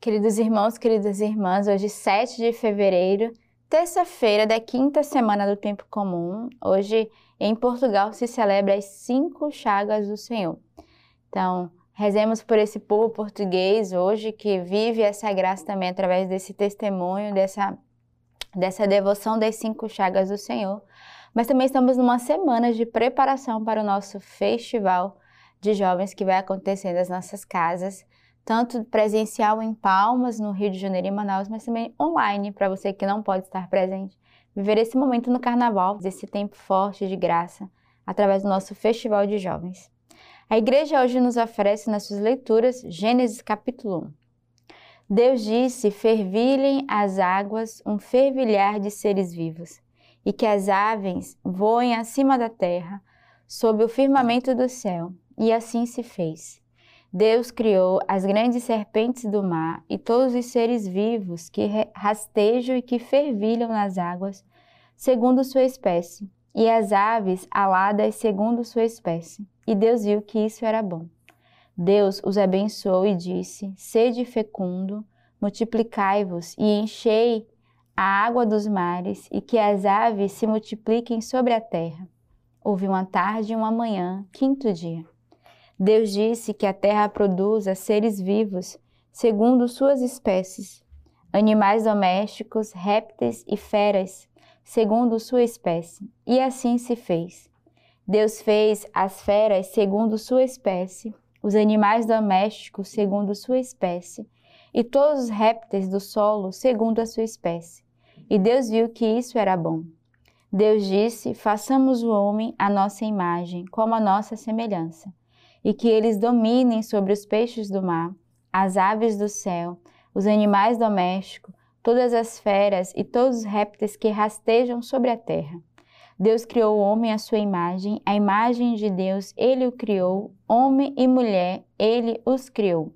Queridos irmãos, queridas irmãs, hoje 7 de fevereiro, terça-feira da quinta semana do tempo comum. Hoje em Portugal se celebra as cinco chagas do Senhor. Então, rezemos por esse povo português hoje que vive essa graça também através desse testemunho, dessa, dessa devoção das cinco chagas do Senhor. Mas também estamos numa semana de preparação para o nosso festival de jovens que vai acontecer nas nossas casas tanto presencial em Palmas, no Rio de Janeiro e Manaus, mas também online, para você que não pode estar presente. Viver esse momento no carnaval, esse tempo forte de graça, através do nosso Festival de Jovens. A igreja hoje nos oferece nas suas leituras Gênesis capítulo 1. Deus disse: Fervilhem as águas um fervilhar de seres vivos, e que as aves voem acima da terra, sob o firmamento do céu. E assim se fez. Deus criou as grandes serpentes do mar e todos os seres vivos que rastejam e que fervilham nas águas, segundo sua espécie, e as aves aladas segundo sua espécie. E Deus viu que isso era bom. Deus os abençoou e disse: Sede fecundo, multiplicai-vos e enchei a água dos mares, e que as aves se multipliquem sobre a terra. Houve uma tarde e uma manhã, quinto dia. Deus disse que a terra produza seres vivos segundo suas espécies, animais domésticos, répteis e feras, segundo sua espécie. E assim se fez. Deus fez as feras segundo sua espécie, os animais domésticos segundo sua espécie, e todos os répteis do solo segundo a sua espécie. E Deus viu que isso era bom. Deus disse: Façamos o homem à nossa imagem, como a nossa semelhança e que eles dominem sobre os peixes do mar, as aves do céu, os animais domésticos, todas as feras e todos os répteis que rastejam sobre a terra. Deus criou o homem à sua imagem, a imagem de Deus ele o criou, homem e mulher ele os criou.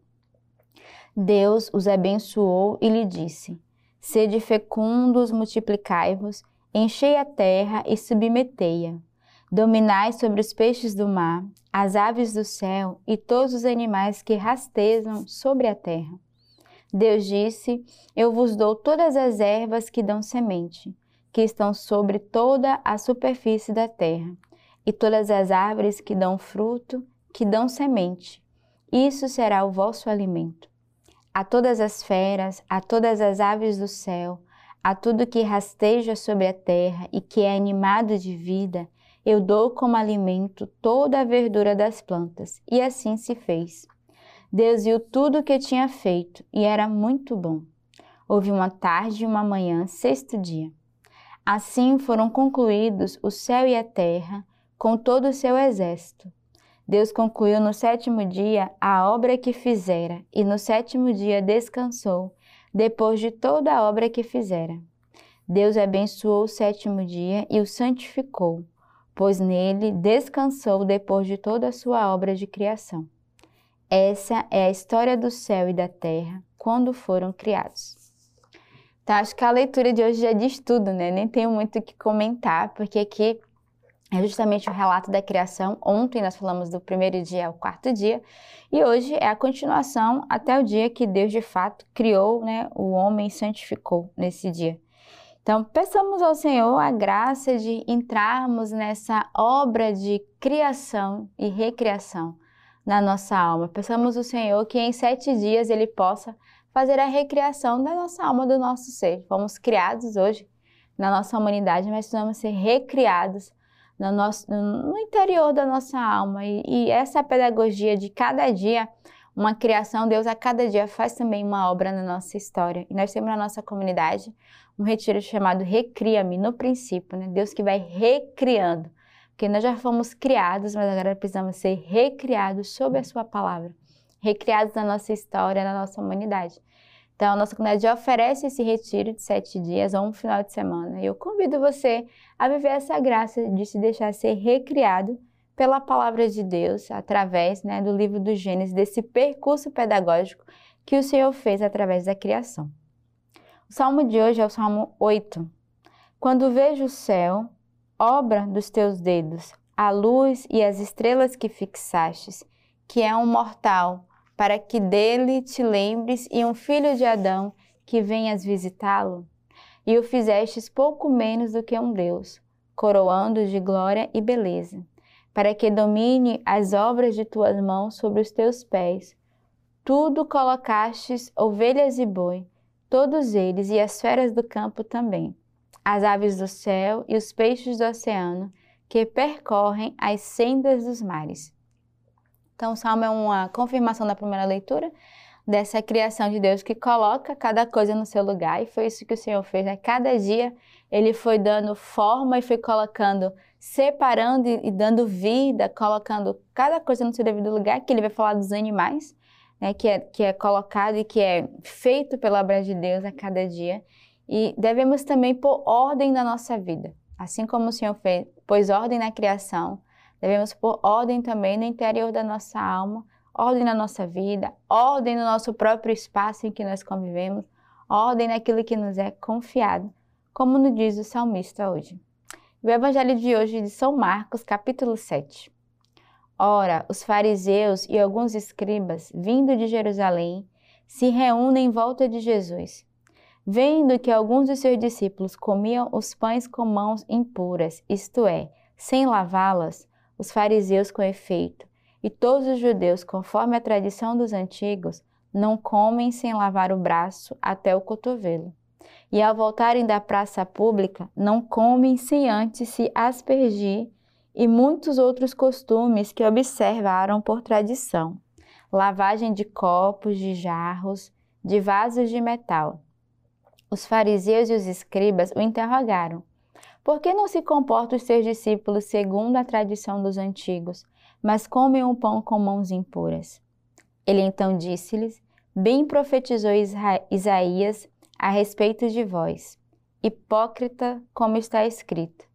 Deus os abençoou e lhe disse: Sede fecundos, multiplicai-vos, enchei a terra e submetei-a Dominai sobre os peixes do mar, as aves do céu e todos os animais que rastejam sobre a terra. Deus disse: Eu vos dou todas as ervas que dão semente, que estão sobre toda a superfície da terra, e todas as árvores que dão fruto, que dão semente. Isso será o vosso alimento. A todas as feras, a todas as aves do céu, a tudo que rasteja sobre a terra e que é animado de vida, eu dou como alimento toda a verdura das plantas. E assim se fez. Deus viu tudo o que tinha feito e era muito bom. Houve uma tarde e uma manhã, sexto dia. Assim foram concluídos o céu e a terra, com todo o seu exército. Deus concluiu no sétimo dia a obra que fizera, e no sétimo dia descansou, depois de toda a obra que fizera. Deus abençoou o sétimo dia e o santificou, pois nele descansou depois de toda a sua obra de criação. Essa é a história do céu e da terra quando foram criados. Então, acho que a leitura de hoje já diz tudo, né? Nem tenho muito o que comentar, porque aqui é justamente o relato da criação. Ontem nós falamos do primeiro dia ao quarto dia, e hoje é a continuação até o dia que Deus de fato criou, né? O homem santificou nesse dia. Então, peçamos ao Senhor a graça de entrarmos nessa obra de criação e recriação na nossa alma. Peçamos ao Senhor que em sete dias Ele possa fazer a recriação da nossa alma, do nosso ser. Fomos criados hoje na nossa humanidade, mas precisamos ser recriados no, nosso, no interior da nossa alma. E, e essa pedagogia de cada dia uma criação, Deus a cada dia faz também uma obra na nossa história. E nós temos na nossa comunidade um retiro chamado Recria-me, no princípio, né? Deus que vai recriando. Porque nós já fomos criados, mas agora precisamos ser recriados sob a sua palavra. Recriados na nossa história, na nossa humanidade. Então, a nossa comunidade oferece esse retiro de sete dias ou um final de semana. E eu convido você a viver essa graça de se deixar ser recriado pela palavra de Deus, através né, do livro do Gênesis, desse percurso pedagógico que o Senhor fez através da criação. O salmo de hoje é o salmo 8. Quando vejo o céu, obra dos teus dedos, a luz e as estrelas que fixastes, que é um mortal para que dele te lembres, e um filho de Adão que venhas visitá-lo? E o fizestes pouco menos do que um Deus, coroando de glória e beleza, para que domine as obras de tuas mãos sobre os teus pés. Tudo colocastes ovelhas e boi, todos eles e as feras do campo também, as aves do céu e os peixes do oceano, que percorrem as sendas dos mares. Então, o salmo é uma confirmação da primeira leitura dessa criação de Deus que coloca cada coisa no seu lugar, e foi isso que o Senhor fez, né? Cada dia ele foi dando forma e foi colocando, separando e, dando vida, colocando cada coisa no seu devido lugar, que ele vai falar dos animais, né? Que é, que é colocado e que é feito pela obra de Deus a cada dia. E devemos também pôr ordem na nossa vida. Assim como o Senhor fez, pôs ordem na criação, devemos pôr ordem também no interior da nossa alma, ordem na nossa vida, ordem no nosso próprio espaço em que nós convivemos, ordem naquilo que nos é confiado, como nos diz o salmista hoje. O evangelho de hoje é de São Marcos, capítulo 7. Ora, os fariseus e alguns escribas, vindo de Jerusalém, se reúnem em volta de Jesus. Vendo que alguns de seus discípulos comiam os pães com mãos impuras, isto é, sem lavá-las, os fariseus com efeito e todos os judeus, conforme a tradição dos antigos, não comem sem lavar o braço até o cotovelo. E ao voltarem da praça pública, não comem sem antes se aspergir e muitos outros costumes que observaram por tradição. Lavagem de copos, de jarros, de vasos de metal. Os fariseus e os escribas o interrogaram: Por que não se comportam os seus discípulos segundo a tradição dos antigos, mas comem o pão com mãos impuras. Ele então disse-lhes: Bem profetizou Isaías a respeito de vós, hipócrita, como está escrito: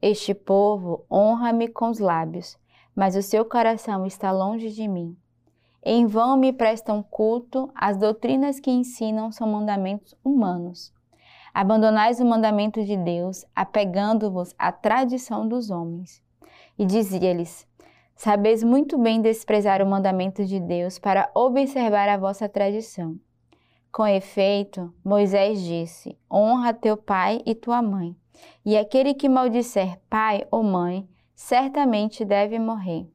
Este povo honra-me com os lábios, mas o seu coração está longe de mim. Em vão me prestam culto, as doutrinas que ensinam são mandamentos humanos. Abandonais o mandamento de Deus, apegando-vos à tradição dos homens. E dizia-lhes: Sabeis muito bem desprezar o mandamento de Deus para observar a vossa tradição. Com efeito, Moisés disse: Honra teu pai e tua mãe, e aquele que maldisser pai ou mãe, certamente deve morrer.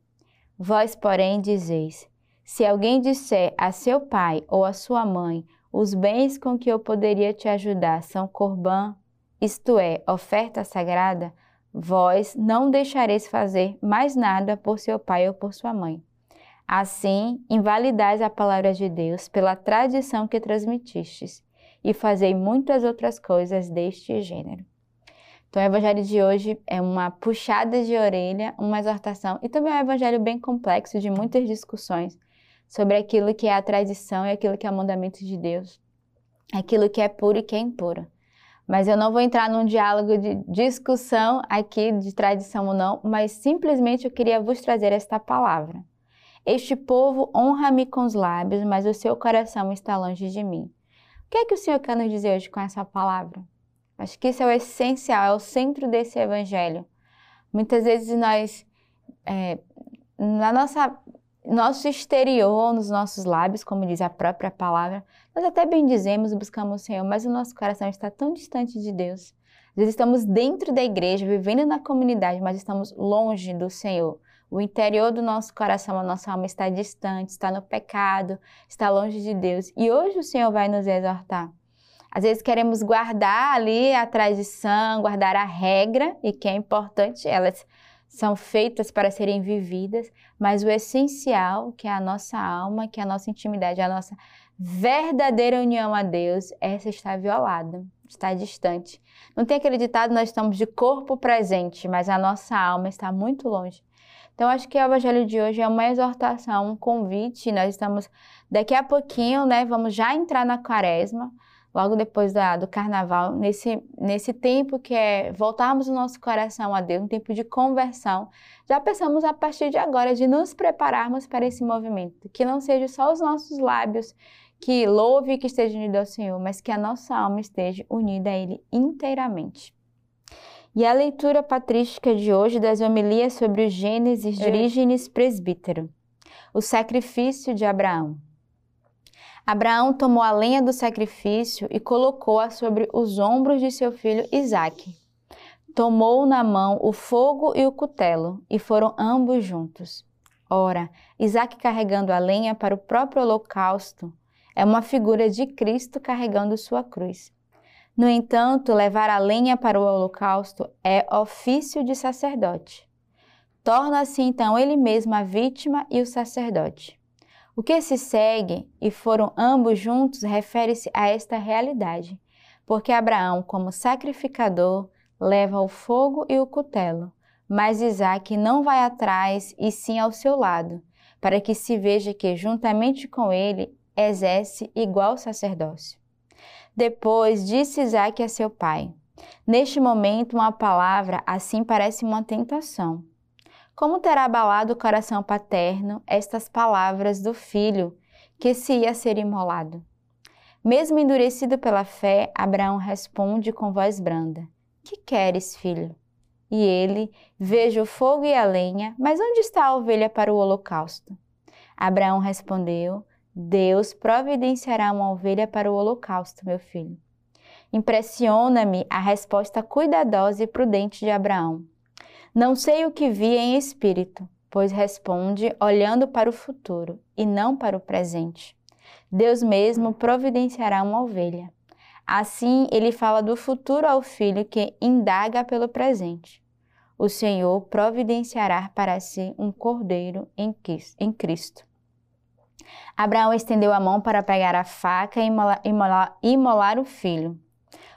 Vós, porém, dizeis: Se alguém disser a seu pai ou a sua mãe, os bens com que eu poderia te ajudar são corbã, isto é, oferta sagrada, Vós não deixareis fazer mais nada por seu pai ou por sua mãe. Assim, invalidais a palavra de Deus pela tradição que transmitistes, e fazei muitas outras coisas deste gênero. Então, o evangelho de hoje é uma puxada de orelha, uma exortação, e também é um evangelho bem complexo, de muitas discussões sobre aquilo que é a tradição e aquilo que é o mandamento de Deus, aquilo que é puro e que é impuro. Mas eu não vou entrar num diálogo de discussão aqui de tradição ou não, mas simplesmente eu queria vos trazer esta palavra. Este povo honra-me com os lábios, mas o seu coração está longe de mim. O que é que o Senhor quer nos dizer hoje com essa palavra? Acho que isso é o essencial, é o centro desse evangelho. Muitas vezes nós, é, na nossa nosso exterior, nos nossos lábios, como diz a própria palavra, nós até bem dizemos, buscamos o Senhor, mas o nosso coração está tão distante de Deus. Vezes estamos dentro da igreja, vivendo na comunidade, mas estamos longe do Senhor. O interior do nosso coração, a nossa alma está distante, está no pecado, está longe de Deus. E hoje o Senhor vai nos exortar. Às vezes queremos guardar ali a tradição, guardar a regra, e que é importante, elas são feitas para serem vividas, mas o essencial, que é a nossa alma, que é a nossa intimidade, a nossa verdadeira união a Deus, essa está violada, está distante. Não tem acreditado, nós estamos de corpo presente, mas a nossa alma está muito longe. Então, acho que o evangelho de hoje é uma exortação, um convite. Nós estamos, daqui a pouquinho, né, vamos já entrar na quaresma logo depois da, do carnaval, nesse, nesse tempo que é voltarmos o nosso coração a Deus, um tempo de conversão, já pensamos a partir de agora de nos prepararmos para esse movimento, que não seja só os nossos lábios que louve e que esteja unido ao Senhor, mas que a nossa alma esteja unida a Ele inteiramente. E a leitura patrística de hoje das homilias sobre o Gênesis de Orígenes Presbítero. o sacrifício de Abraão. Abraão tomou a lenha do sacrifício e colocou-a sobre os ombros de seu filho Isaque. Tomou na mão o fogo e o cutelo, e foram ambos juntos. Ora, Isaque carregando a lenha para o próprio holocausto é uma figura de Cristo carregando sua cruz. No entanto, levar a lenha para o holocausto é ofício de sacerdote. Torna-se então ele mesmo a vítima e o sacerdote. O que se segue, e foram ambos juntos, refere-se a esta realidade, porque Abraão, como sacrificador, leva o fogo e o cutelo, mas Isaac não vai atrás e sim ao seu lado, para que se veja que, juntamente com ele, exerce igual sacerdócio. Depois disse Isaac a seu pai: Neste momento, uma palavra assim parece uma tentação. Como terá abalado o coração paterno estas palavras do filho que se ia ser imolado? Mesmo endurecido pela fé, Abraão responde com voz branda: Que queres, filho? E ele: Vejo o fogo e a lenha, mas onde está a ovelha para o holocausto? Abraão respondeu: Deus providenciará uma ovelha para o holocausto, meu filho. Impressiona-me a resposta cuidadosa e prudente de Abraão. Não sei o que vi em espírito, pois responde olhando para o futuro e não para o presente. Deus mesmo providenciará uma ovelha. Assim, ele fala do futuro ao filho que indaga pelo presente. O Senhor providenciará para si um cordeiro em Cristo. Abraão estendeu a mão para pegar a faca e imolar, imolar, imolar o filho.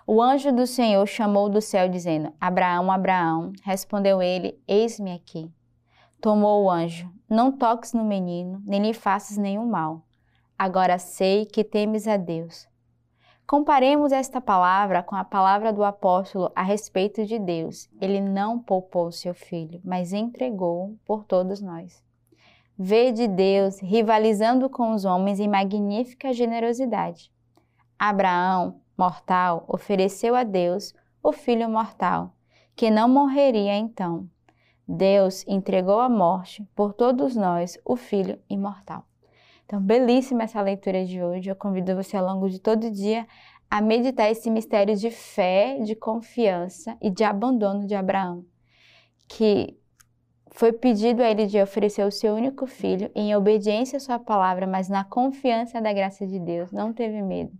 O anjo do Senhor chamou do céu, dizendo: Abraão, Abraão. Respondeu ele: Eis-me aqui. Tomou o anjo: Não toques no menino, nem lhe faças nenhum mal. Agora sei que temes a Deus. Comparemos esta palavra com a palavra do apóstolo a respeito de Deus. Ele não poupou seu filho, mas entregou-o por todos nós. Vede Deus rivalizando com os homens em magnífica generosidade. Abraão, mortal, ofereceu a Deus o filho mortal, que não morreria então. Deus entregou à morte por todos nós o filho imortal. Então, belíssima essa leitura de hoje. Eu convido você ao longo de todo dia a meditar esse mistério de fé, de confiança e de abandono de Abraão, que foi pedido a ele de oferecer o seu único filho em obediência à sua palavra, mas na confiança da graça de Deus, não teve medo.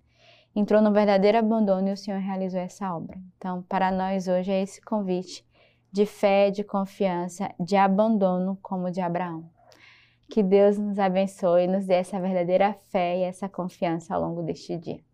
Entrou no verdadeiro abandono e o Senhor realizou essa obra. Então, para nós hoje é esse convite de fé, de confiança, de abandono como de Abraão. Que Deus nos abençoe e nos dê essa verdadeira fé e essa confiança ao longo deste dia.